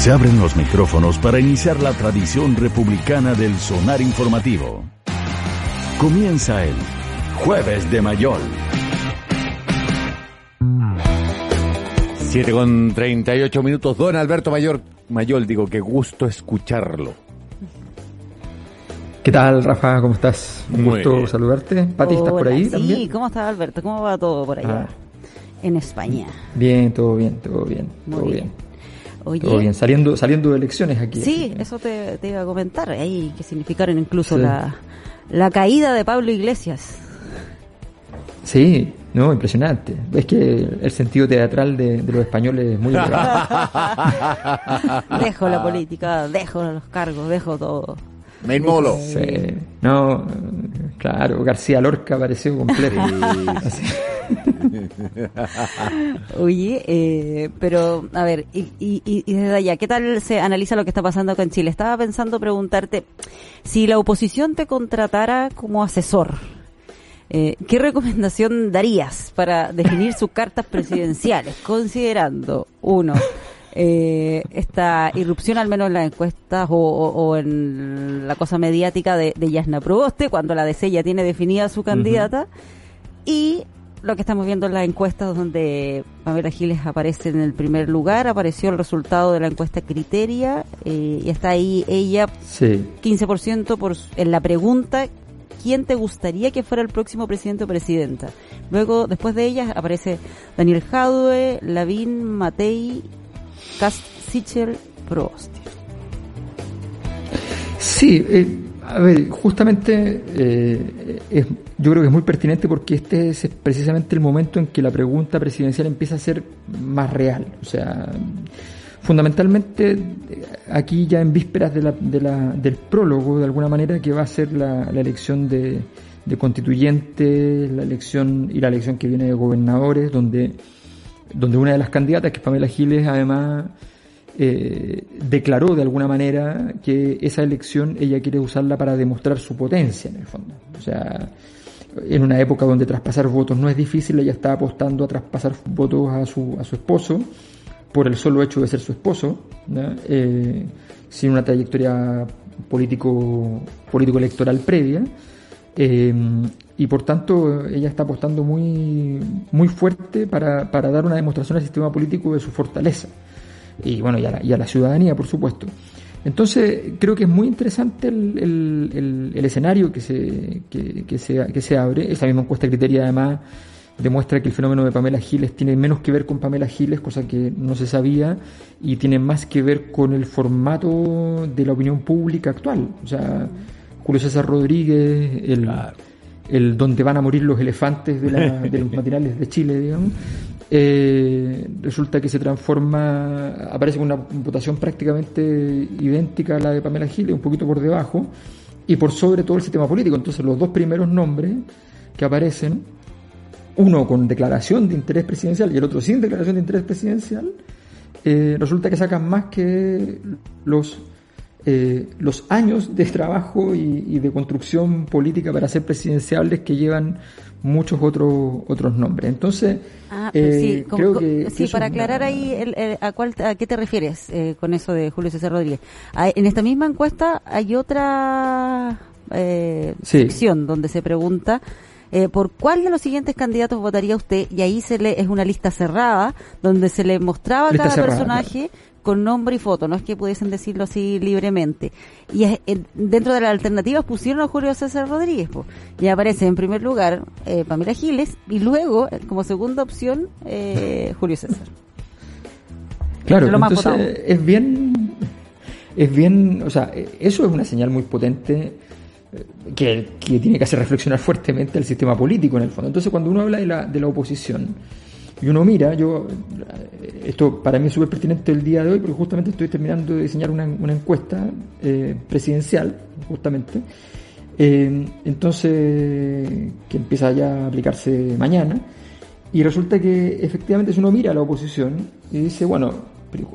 Se abren los micrófonos para iniciar la tradición republicana del sonar informativo. Comienza el Jueves de Mayol. 7 con 38 minutos. Don Alberto Mayor, Mayol, digo, qué gusto escucharlo. ¿Qué tal, Rafa? ¿Cómo estás? Un Muy gusto bien. saludarte. Pati, ¿estás por ahí sí, también? ¿cómo está Alberto? ¿Cómo va todo por allá? Ah. En España. Bien, todo bien, todo bien, Muy todo bien. bien. Oye, Todo bien, saliendo, saliendo de elecciones aquí. sí, eso te, te iba a comentar. Ahí que significaron incluso Sí. la, la caída de Pablo Iglesias. Sí, no, impresionante. Es que el sentido teatral de, de los españoles es muy elevado. Dejo la política, dejo los cargos, dejo todo. Me inmolo. Sí. No, claro, García Lorca apareció completo. Así. Oye, eh, pero a ver, y, y, desde allá, ¿qué tal se analiza lo que está pasando en Chile? Estaba pensando preguntarte, si la oposición te contratara como asesor, eh, ¿qué recomendación darías para definir sus cartas presidenciales, considerando, uno, eh, esta irrupción al menos en las encuestas o, o- o en la cosa mediática de, de Yasna Proboste, cuando la DC ya tiene definida su candidata, y lo que estamos viendo en las encuestas donde Pamela Giles aparece en el primer lugar, apareció el resultado de la encuesta Criteria eh, y está ahí ella Sí. 15% por, en la pregunta ¿quién te gustaría que fuera el próximo presidente o presidenta? Luego, después de ella, aparece Daniel Jadwe, Lavín, Matei, Cast, Sichel, Prost. Sí, eh, a ver, justamente eh, es- yo creo que es muy pertinente porque este es precisamente el momento en que la pregunta presidencial empieza a ser más real. O sea, fundamentalmente aquí ya en vísperas de la, de la- del prólogo, de alguna manera, que va a ser la, la elección de, de constituyentes, la elección y la elección que viene de gobernadores, donde, donde una de las candidatas, que es Pamela Giles, además eh, declaró de alguna manera que esa elección ella quiere usarla para demostrar su potencia en el fondo. O sea, en una época donde traspasar votos no es difícil, ella está apostando a traspasar votos a su, a su esposo por el solo hecho de ser su esposo. Eh, sin una trayectoria político, político electoral previa. Eh, y por tanto ella está apostando muy, muy fuerte para dar una demostración al sistema político de su fortaleza y bueno, y a la, y a la ciudadanía, por supuesto. Entonces, creo que es muy interesante el, el- el- el escenario que se, que, que se, que se abre. Esa misma encuesta criteria, además, demuestra que el fenómeno de Pamela Giles tiene menos que ver con Pamela Giles, cosa que no se sabía, y tiene más que ver con el formato de la opinión pública actual. O sea, Julio César Rodríguez, el, el donde van a morir los elefantes de, la- de los matinales de Chile, digamos, eh, resulta que se transforma, aparece con una votación prácticamente idéntica a la de Pamela Giles, un poquito por debajo, y por sobre todo el sistema político. Entonces los dos primeros nombres que aparecen, uno con declaración de interés presidencial y el otro sin declaración de interés presidencial, eh, resulta que sacan más que los eh, los años de trabajo y, de construcción política para ser presidenciables que llevan muchos otros otros nombres. Entonces, Ah, eh, sí, como- creo que, sí, para aclarar una- ahí, el- el- a, cuál, ¿a qué te refieres eh, con eso de Julio César Rodríguez? Ah, en esta misma encuesta hay otra eh, Sí. sección donde se pregunta eh, por cuál de los siguientes candidatos votaría usted y ahí se le es una lista cerrada donde se le mostraba a cada cerrada, personaje con nombre y foto, no es que pudiesen decirlo así libremente. Y es- eh, dentro de las alternativas pusieron a Julio César Rodríguez, po. y aparece en primer lugar eh, Pamela Giles y luego, eh, como segunda opción, eh, Julio César. Claro, de lo más entonces es bien, es bien, o sea, eso es una señal muy potente eh, que, que tiene que hacer reflexionar fuertemente al sistema político en el fondo. Entonces cuando uno habla de la, de la oposición y uno mira, yo, eh, esto para mí es súper pertinente el día de hoy porque justamente estoy terminando de diseñar una, una encuesta eh, presidencial, justamente, eh, entonces, que empieza ya a aplicarse mañana. Y resulta que efectivamente si uno mira a la oposición y dice, bueno,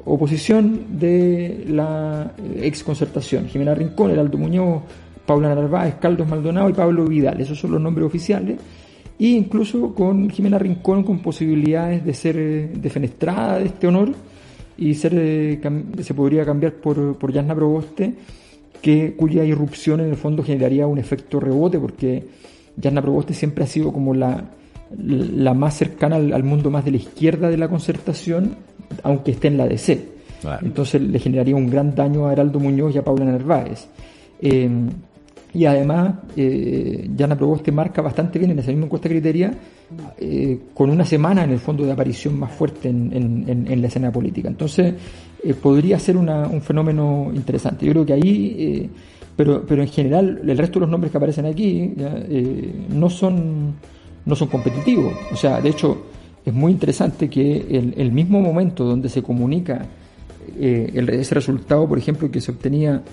oposición de la ex concertación, Jimena Rincón, Heraldo Muñoz, Paula Narváez, Caldos Maldonado y Pablo Vidal, esos son los nombres oficiales, e incluso con Jimena Rincón con posibilidades de ser defenestrada de este honor, y ser, eh, se podría cambiar por, por Jasna Proboste, que, cuya irrupción en el fondo generaría un efecto rebote, porque Jasna Proboste siempre ha sido como la, la más cercana al, al mundo más de la izquierda de la concertación, aunque esté en la DC. Claro. Entonces le generaría un gran daño a Heraldo Muñoz y a Paula Narváez. Eh, y además, eh, Jana Proboste marca bastante bien en esa misma encuesta criteria, eh, con una semana en el fondo de aparición más fuerte en, en- en- en la escena política. Entonces, eh, podría ser una- un fenómeno interesante. Yo creo que ahí, eh, pero, pero en general, el resto de los nombres que aparecen aquí eh, no son no son competitivos. O sea, de hecho, es muy interesante que el, el mismo momento donde se comunica eh, el- ese resultado, por ejemplo, que se obtenía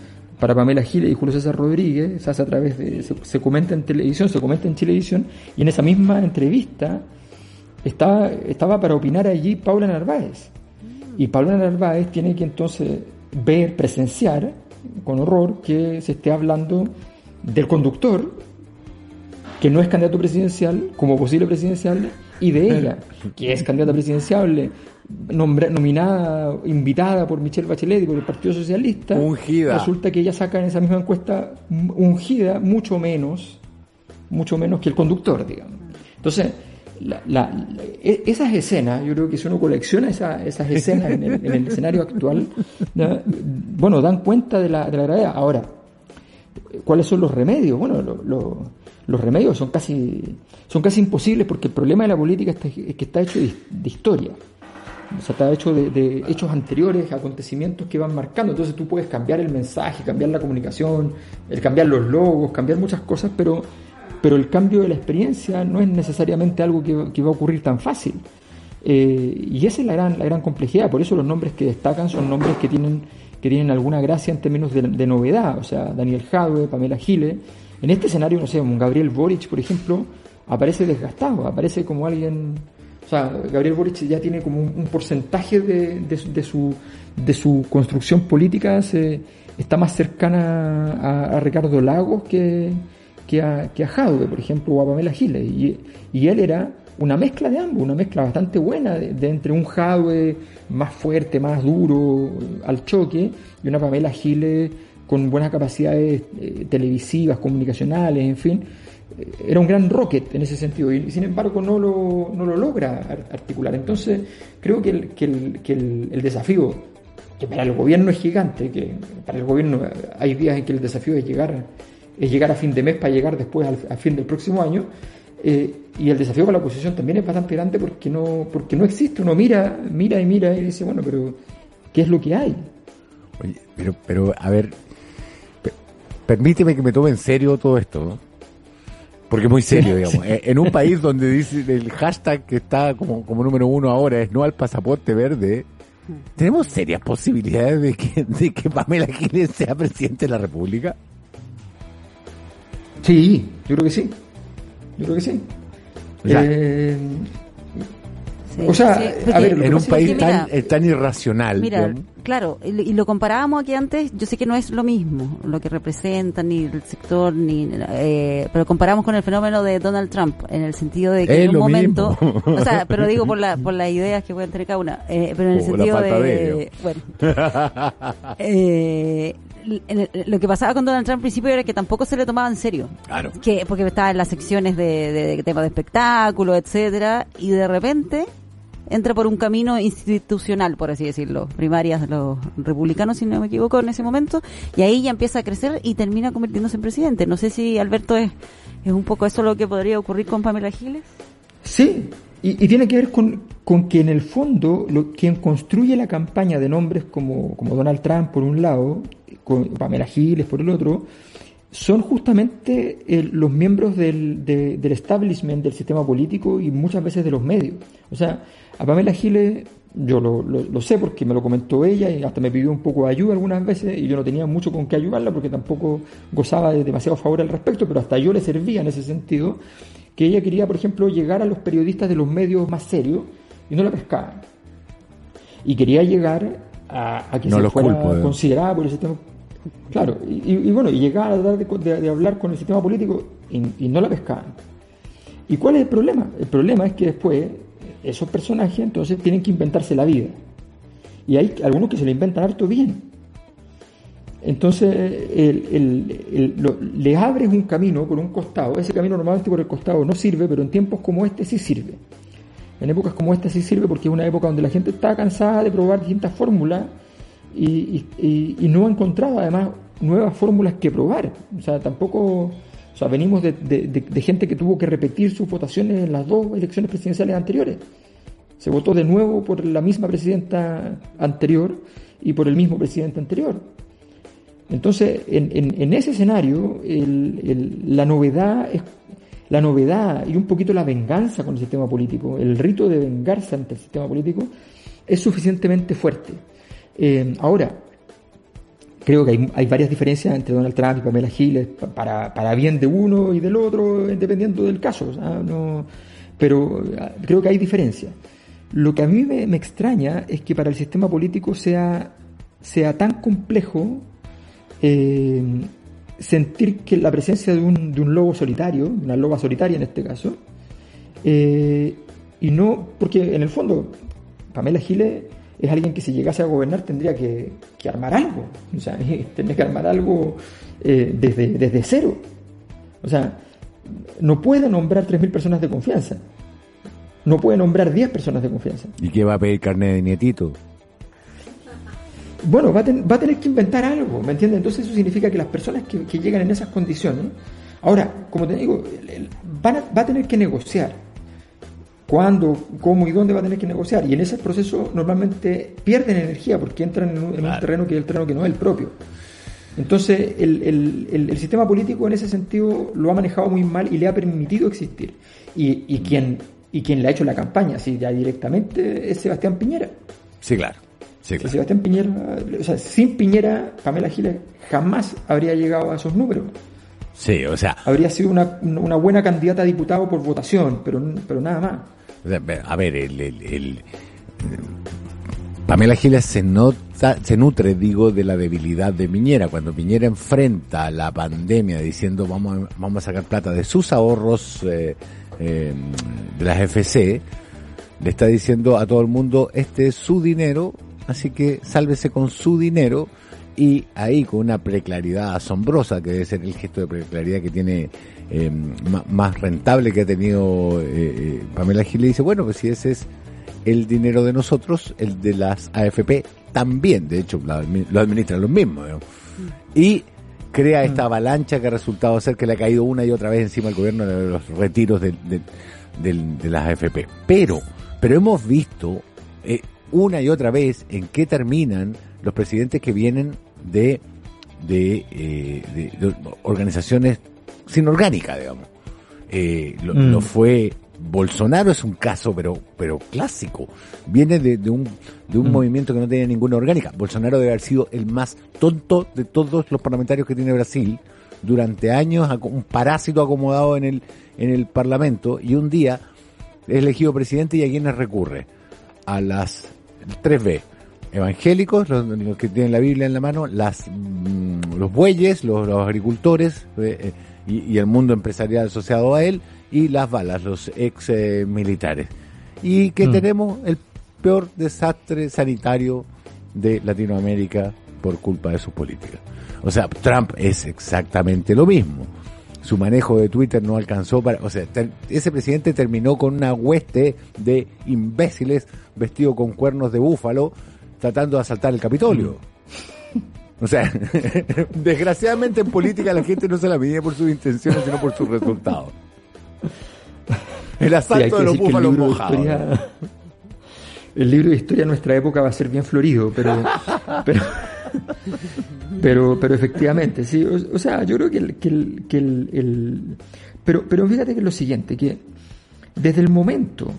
para Pamela Giles y Julio César Rodríguez, se hace a través de, se, se comenta en televisión, se comenta en televisión, y en esa misma entrevista estaba, estaba para opinar allí Paula Narváez. Y Paula Narváez tiene que entonces ver, presenciar con horror que se esté hablando del conductor, que no es candidato presidencial, como posible presidencial, y de ella, que es candidata presidencial, nombra- nominada, invitada por Michelle Bachelet y por el Partido Socialista. Ungida. Resulta que ella saca en esa misma encuesta ungida mucho menos, mucho menos que el conductor, digamos. Entonces, la- la- la- e- esas escenas, yo creo que si uno colecciona esa- esas escenas en el, en el escenario actual, bueno, dan cuenta de la, de la gravedad. Ahora, ¿Cuáles son los remedios? Bueno, lo- lo- los remedios son casi, son casi imposibles porque el problema de la política es que está hecho de, de historia. O sea, está hecho de, hechos anteriores, acontecimientos que van marcando. Entonces tú puedes cambiar el mensaje, cambiar la comunicación, el cambiar los logos, cambiar muchas cosas, pero, pero el cambio de la experiencia no es necesariamente algo que, que va a ocurrir tan fácil. Eh, y esa es la gran, la gran complejidad. Por eso los nombres que destacan son nombres que tienen, que tienen alguna gracia en términos de, novedad. O sea, Daniel Jadwe, Pamela Giles. En este escenario, no sé, un Gabriel Boric, por ejemplo, aparece desgastado, aparece como alguien. Sea, Gabriel Boric ya tiene como un, porcentaje de, su- construcción política, se, está más cercana a, Ricardo Lagos que, a, que a por ejemplo, o a Pamela Giles. Y, él era una mezcla de ambos, una mezcla bastante buena de, de entre un Jadwe más fuerte, más duro al choque, y una Pamela Giles con buenas capacidades eh, televisivas, comunicacionales, en fin. Era un gran rocket en ese sentido y sin embargo no lo, no lo logra ar- articular. Entonces creo que el, que el, que el, desafío, que para el gobierno es gigante, que para el gobierno hay días en que el desafío es llegar, es llegar a fin de mes para llegar después al, a fin del próximo año, eh, y el desafío para la oposición también es bastante grande porque no, porque no existe. Uno mira, mira y mira y dice, bueno, pero ¿qué es lo que hay? Oye, pero, pero, a ver, pe- permíteme que me tome en serio todo esto, ¿no? Porque es muy serio, digamos. Eh, En un país donde dice el hashtag que está como, como número uno ahora es no al pasaporte verde, ¿tenemos serias posibilidades de que, de que Pamela Giles sea presidente de la República? Sí, yo creo que sí. Yo creo que sí. Ya. Eh, Sí, O sea, sí, a porque- ver, lo que En un país que, tan, mira, eh, tan irracional. Mira, digamos. Claro, y, lo- comparábamos aquí antes, yo sé que no es lo mismo lo que representan, ni el sector, ni eh, pero comparamos con el fenómeno de Donald Trump, en el sentido de que Es en un momento, mismo. o sea, pero digo por, la, por las ideas que pueden tener cada una, eh, pero en el la sentido de, de, bueno, eh, lo que pasaba con Donald Trump al principio era que tampoco se le tomaba en serio. Claro. Que, porque estaba en las secciones de, de, de temas de espectáculo, etcétera, y de repente entra por un camino institucional, por así decirlo, primarias los republicanos, si no me equivoco, en ese momento, y ahí ya empieza a crecer y termina convirtiéndose en presidente. No sé si Alberto es, es un poco eso lo que podría ocurrir con Pamela Giles. Sí, y, y tiene que ver con, con que en el fondo lo, quien construye la campaña de nombres como, como Donald Trump por un lado, con Pamela Giles por el otro, son justamente el- los miembros del, de- del establishment del sistema político y muchas veces de los medios. O sea, a Pamela Giles yo lo, lo- lo sé porque me lo comentó ella y hasta me pidió un poco de ayuda algunas veces y yo no tenía mucho con qué ayudarla porque tampoco gozaba de demasiado favor al respecto, pero hasta yo le servía en ese sentido, que ella quería, por ejemplo, llegar a los periodistas de los medios más serios y no la pescaban. Y quería llegar a, a que No se fuera culpo, eh. considerada por el sistema Claro, y, bueno, y llegar a tratar de, hablar con el sistema político y, no la pescaban. ¿Y cuál es el problema? El problema es que después esos personajes entonces tienen que inventarse la vida. Y hay algunos que se lo inventan harto bien. Entonces, le abres un camino por un costado. Ese camino normalmente por el costado no sirve, pero en tiempos como este sí sirve. En épocas como esta sí sirve porque es una época donde la gente está cansada de probar distintas fórmulas y, no ha encontrado además nuevas fórmulas que probar. O sea, tampoco, o sea, venimos de, gente que tuvo que repetir sus votaciones en las dos elecciones presidenciales anteriores. Se votó de nuevo por la misma presidenta anterior y por el mismo presidente anterior. Entonces, en, ese escenario, la novedad es la novedad y un poquito la venganza con el sistema político, el rito de vengarse ante el sistema político, es suficientemente fuerte. Eh, ahora, creo que hay, varias diferencias entre Donald Trump y Pamela Giles para, para bien de uno y del otro, dependiendo del caso. pero ah, creo que hay diferencias. Lo que a mí me, extraña es que para el sistema político sea, sea tan complejo eh, sentir que la presencia de un, de un lobo solitario, una loba solitaria en este caso, eh, y no, porque en el fondo Pamela Giles es alguien que si llegase a gobernar tendría que, armar algo, o sea, tendría que armar algo eh, desde, desde cero. O sea, no puede nombrar 3.000 personas de confianza, no puede nombrar 10 personas de confianza. ¿Y qué va a pedir carne de nietito? bueno, va a, va a, tener que inventar algo, ¿me entiendes? Entonces eso significa que las personas que, llegan en esas condiciones, ahora, como te digo, van a, va a tener que negociar. ¿Cuándo, cómo y dónde va a tener que negociar? Y en ese proceso normalmente pierden energía porque entran en un, terreno que es el terreno que no es el propio. Entonces, el, el, el, sistema político en ese sentido lo ha manejado muy mal y le ha permitido existir. Y, y, quien, y quien le ha hecho la campaña, así ya directamente, es Sebastián Piñera. Sí, claro. Sebastián Piñera, o sea, sin Piñera, Pamela Giles jamás habría llegado a esos números. Sí, o sea. Habría sido una, una buena candidata a diputado por votación, pero, pero nada más. A ver, el, el, Pamela Giles se nota, se nutre, digo, de la debilidad de Piñera. Cuando Piñera enfrenta la pandemia diciendo vamos, a, vamos a sacar plata de sus ahorros eh, eh, de las FC, le está diciendo a todo el mundo, este es su dinero, así que sálvese con su dinero y ahí con una preclaridad asombrosa, que debe ser el gesto de preclaridad que tiene eh, más rentable que ha tenido eh, eh, Pamela Gil, le dice, bueno, pues si ese es el dinero de nosotros, el de las AFP también, de hecho lo administran los mismos. Y crea esta avalancha que ha resultado ser que le ha caído una y otra vez encima al gobierno de los retiros de, de, las AFP. Pero, pero hemos visto eh, una y otra vez en qué terminan los presidentes que vienen de, de, eh, organizaciones sin orgánica, digamos. Eh, lo, mm. fue Bolsonaro es un caso, pero, pero clásico. Viene de, un, de un mm. movimiento que no tenía ninguna orgánica. Bolsonaro debe haber sido el más tonto de todos los parlamentarios que tiene Brasil. Durante años, un parásito acomodado en el, en el parlamento y un día es elegido presidente y a quienes recurre. A las 3B. Evangélicos, los, que tienen la Biblia en la mano, las, mm, los bueyes, los, agricultores eh, eh, y, el mundo empresarial asociado a él, y las balas, los ex eh, militares. Y que mm. tenemos el peor desastre sanitario de Latinoamérica por culpa de sus políticas. O sea, Trump es exactamente lo mismo su manejo de Twitter no alcanzó para, o sea, ese presidente terminó con una hueste de imbéciles vestidos con cuernos de búfalo tratando de asaltar el Capitolio. O sea, desgraciadamente en política la gente no se la mide por sus intenciones, sino por sus resultados. El asalto de los búfalos mojados. el libro de historia de nuestra época va a ser bien florido, pero, pero pero, pero efectivamente, sí. O, sea, yo creo que, el, que, el, que el, pero, pero fíjate que es lo siguiente, que desde el momento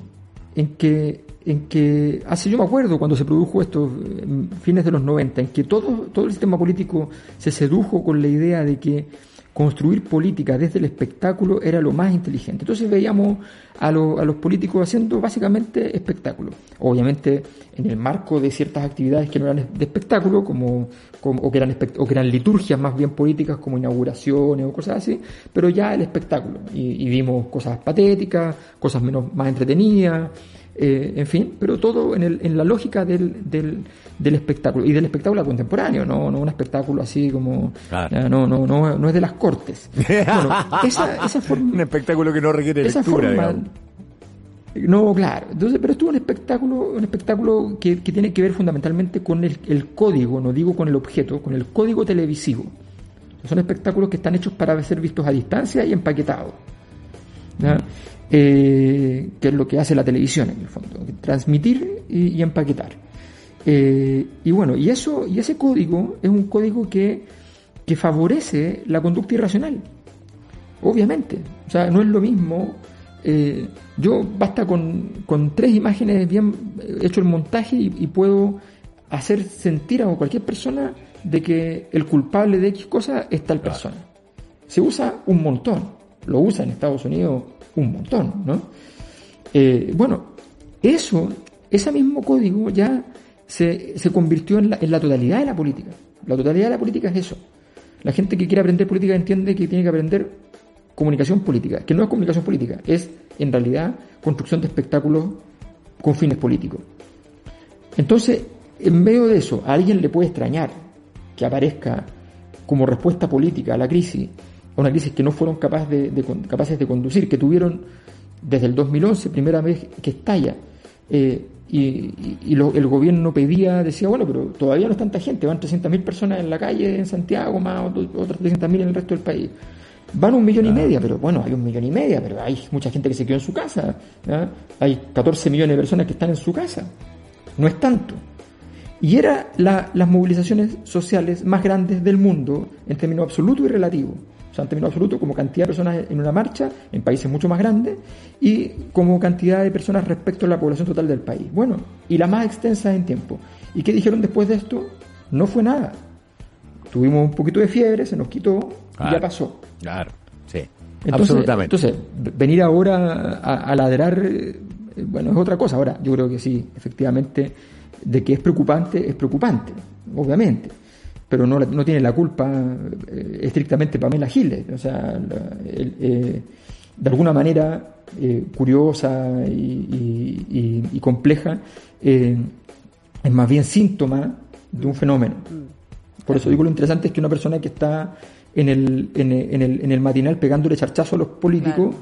en que, en que, hace yo me acuerdo cuando se produjo esto, en fines de los 90, en que todo, todo el sistema político se sedujo con la idea de que construir política desde el espectáculo era lo más inteligente. Entonces veíamos a, a los políticos haciendo básicamente espectáculo. Obviamente en el marco de ciertas actividades que no eran de espectáculo, como, o, que eran o que eran liturgias más bien políticas como inauguraciones o cosas así, pero ya el espectáculo. Y, vimos cosas patéticas, cosas menos más entretenidas, eh, en fin, pero todo en, el, en la lógica del, del, del, espectáculo y del espectáculo contemporáneo, no, no un espectáculo así como no, no, no, no es de las cortes. Bueno, esa, esa forma, un espectáculo que no requiere lectura. no, claro. Entonces, pero esto es un espectáculo, un espectáculo que, que tiene que ver fundamentalmente con el, el, código, no digo con el objeto, con el código televisivo. Son espectáculos que están hechos para ser vistos a distancia y empaquetados. Eh, que es lo que hace la televisión en el fondo, transmitir y, empaquetar. Eh, y bueno, y eso, y ese código es un código que, que favorece la conducta irracional. Obviamente. O sea, no es lo mismo. Eh, yo basta con, con, tres imágenes bien hecho el montaje y, puedo hacer sentir a cualquier persona de que el culpable de X cosa es tal persona. Se usa un montón. Lo usa en Estados Unidos un montón, ¿no? Eh, bueno, eso, ese mismo código ya se, se convirtió en la, en la, totalidad de la política. La totalidad de la política es eso. La gente que quiere aprender política entiende que tiene que aprender comunicación política, que no es comunicación política, es en realidad construcción de espectáculos con fines políticos. Entonces, en medio de eso, a alguien le puede extrañar que aparezca como respuesta política a la crisis una crisis que no fueron capaces de, capaces de conducir, que tuvieron desde el 2011, primera vez que estalla, eh, y, el gobierno pedía, decía, bueno, pero todavía no es tanta gente, van 300.000 personas en la calle en Santiago, más otras 300.000 en el resto del país. Van un millón y medio, pero bueno, hay un millón y medio, pero hay mucha gente que se quedó en su casa. Hay 14 millones de personas que están en su casa. No es tanto. Y era las movilizaciones sociales más grandes del mundo en términos absoluto y relativo o sea, en términos absolutos, como cantidad de personas en una marcha, en países mucho más grandes, y como cantidad de personas respecto a la población total del país. Bueno, y la más extensa en tiempo. ¿Y qué dijeron después de esto? No fue nada. Tuvimos un poquito de fiebre, se nos quitó y ya pasó. Claro, sí. Entonces, Absolutamente. Entonces, venir ahora a, ladrar, eh, bueno, es otra cosa. Ahora, yo creo que sí, efectivamente, de que es preocupante, es preocupante, obviamente pero no, no tiene la culpa eh, estrictamente Pamela Giles. O sea, eh, de alguna manera eh, curiosa y, compleja, es más bien síntoma de un fenómeno. Por eso digo lo interesante es que una persona que está en el, en el, en el, matinal pegándole charchazo a los políticos,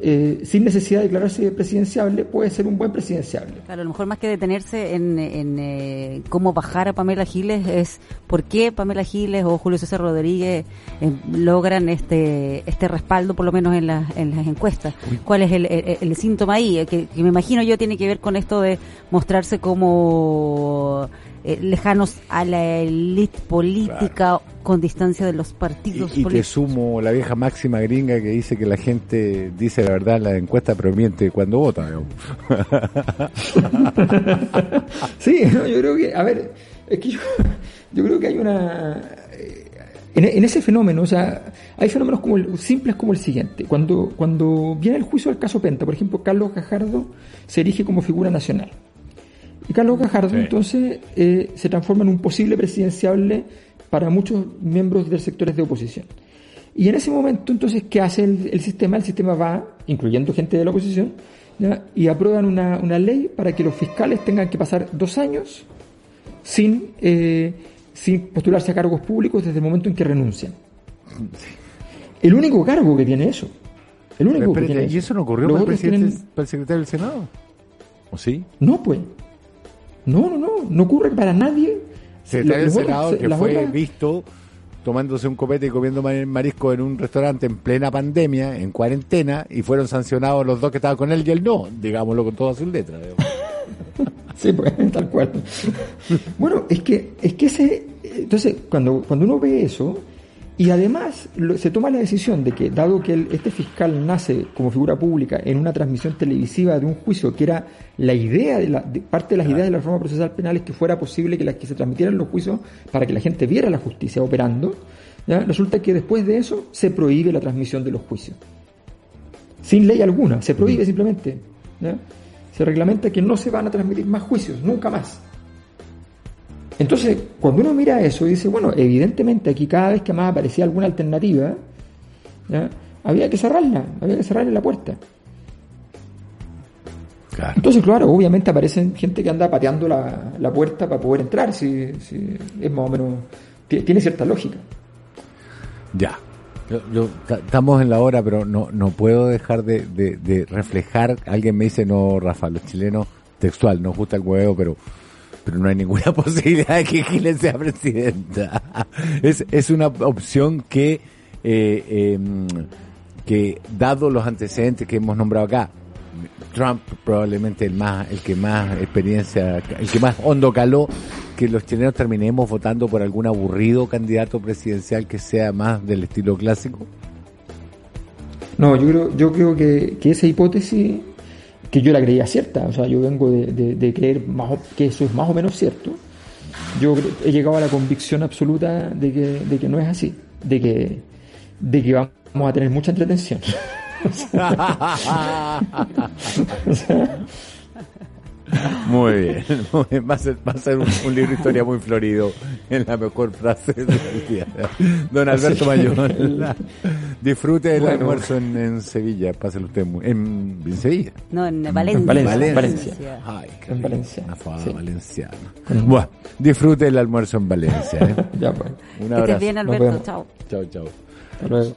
eh, sin necesidad de declararse presidenciable, puede ser un buen presidenciable. Claro, a lo mejor más que detenerse en, eh, cómo bajar a Pamela Giles es por qué Pamela Giles o Julio César Rodríguez eh, logran este este respaldo, por lo menos en, en las encuestas. ¿Cuál es el, síntoma ahí? Que, que me imagino yo tiene que ver con esto de mostrarse como eh, lejanos a la élite política con distancia de los partidos y, y políticos. te sumo la vieja máxima gringa que dice que la gente dice la verdad en la encuesta pero miente cuando vota. sí, yo creo que, a ver, es que yo, yo creo que hay una... Eh, en, en, ese fenómeno, o sea, hay fenómenos como el, simples como el siguiente. Cuando, cuando viene el juicio del caso Penta, por ejemplo, Carlos Cajardo se erige como figura nacional. Y Carlos Gajardo entonces eh, se transforma en un posible presidenciable para muchos miembros de sectores de oposición. Y en ese momento entonces, ¿qué hace el, sistema? El sistema va, incluyendo gente de la oposición, y aprueban una, una, ley para que los fiscales tengan que pasar dos años sin, eh, sin postularse a cargos públicos desde el momento en que renuncian. El único cargo que tiene eso. El único que tiene ¿Y eso no ocurrió para el, presidente, para el secretario del Senado? ¿O sí? No, pues. No, no, no, no ocurre para nadie. Secretario del Senado que fue visto tomándose un copete y comiendo marisco en un restaurante en plena pandemia, en cuarentena, y fueron sancionados los dos que estaban con él y él no, digámoslo con todas sus letras. sí, pues, tal cual. bueno, es que, es que ese, entonces, cuando, cuando uno ve eso, y además se toma la decisión de que, dado que este fiscal nace como figura pública en una transmisión televisiva de un juicio que era la idea, de, la, parte de las ideas de la reforma procesal penal es que fuera posible que, las que se transmitieran los juicios para que la gente viera la justicia operando, resulta que después de eso se prohíbe la transmisión de los juicios. Sin ley alguna, se prohíbe simplemente. Se reglamenta que no se van a transmitir más juicios, nunca más. Entonces, cuando uno mira eso y dice, bueno, evidentemente aquí cada vez que más aparecía alguna alternativa, había que cerrarla, había que cerrarle la puerta. Claro. Entonces, claro, obviamente aparecen gente que anda pateando la, la puerta para poder entrar, si, si es más o menos, ti- tiene cierta lógica. Ya. Yo, yo- ta- estamos en la hora, pero no, no puedo dejar de, de- de reflejar. Alguien me dice, no, Rafa, los chilenos, textual, nos gusta el huevo, pero, pero no hay ninguna posibilidad de que Giles sea presidenta. Es, es una opción que, eh, em, que dado los antecedentes que hemos nombrado acá, Trump probablemente el más, el que más experiencia, el que más hondo caló, que los chilenos terminemos votando por algún aburrido candidato presidencial que sea más del estilo clásico. No, yo creo, yo creo que, que esa hipótesis, que yo la creía cierta, o sea, yo vengo de, de- creer más o- que eso es más o menos cierto, yo he llegado a la convicción absoluta de que, de que no es así, de que, de que vamos a tener mucha entretención. Muy bien, muy bien. Va a ser, va a ser un, un libro de historia muy florido en la mejor frase del día. Don Alberto Mayón, disfrute del Bueno. almuerzo en, en Sevilla, páselo usted muy, en, en Sevilla. No, en Valencia. Valencia, Valencia. Ay, En Valencia, Una fada sí. valenciana. Bueno, disfrute el almuerzo en Valencia. ¿eh? ya, pues. Un Que estés abrazo. bien, Alberto. Chao. Chao, chao. Hasta luego.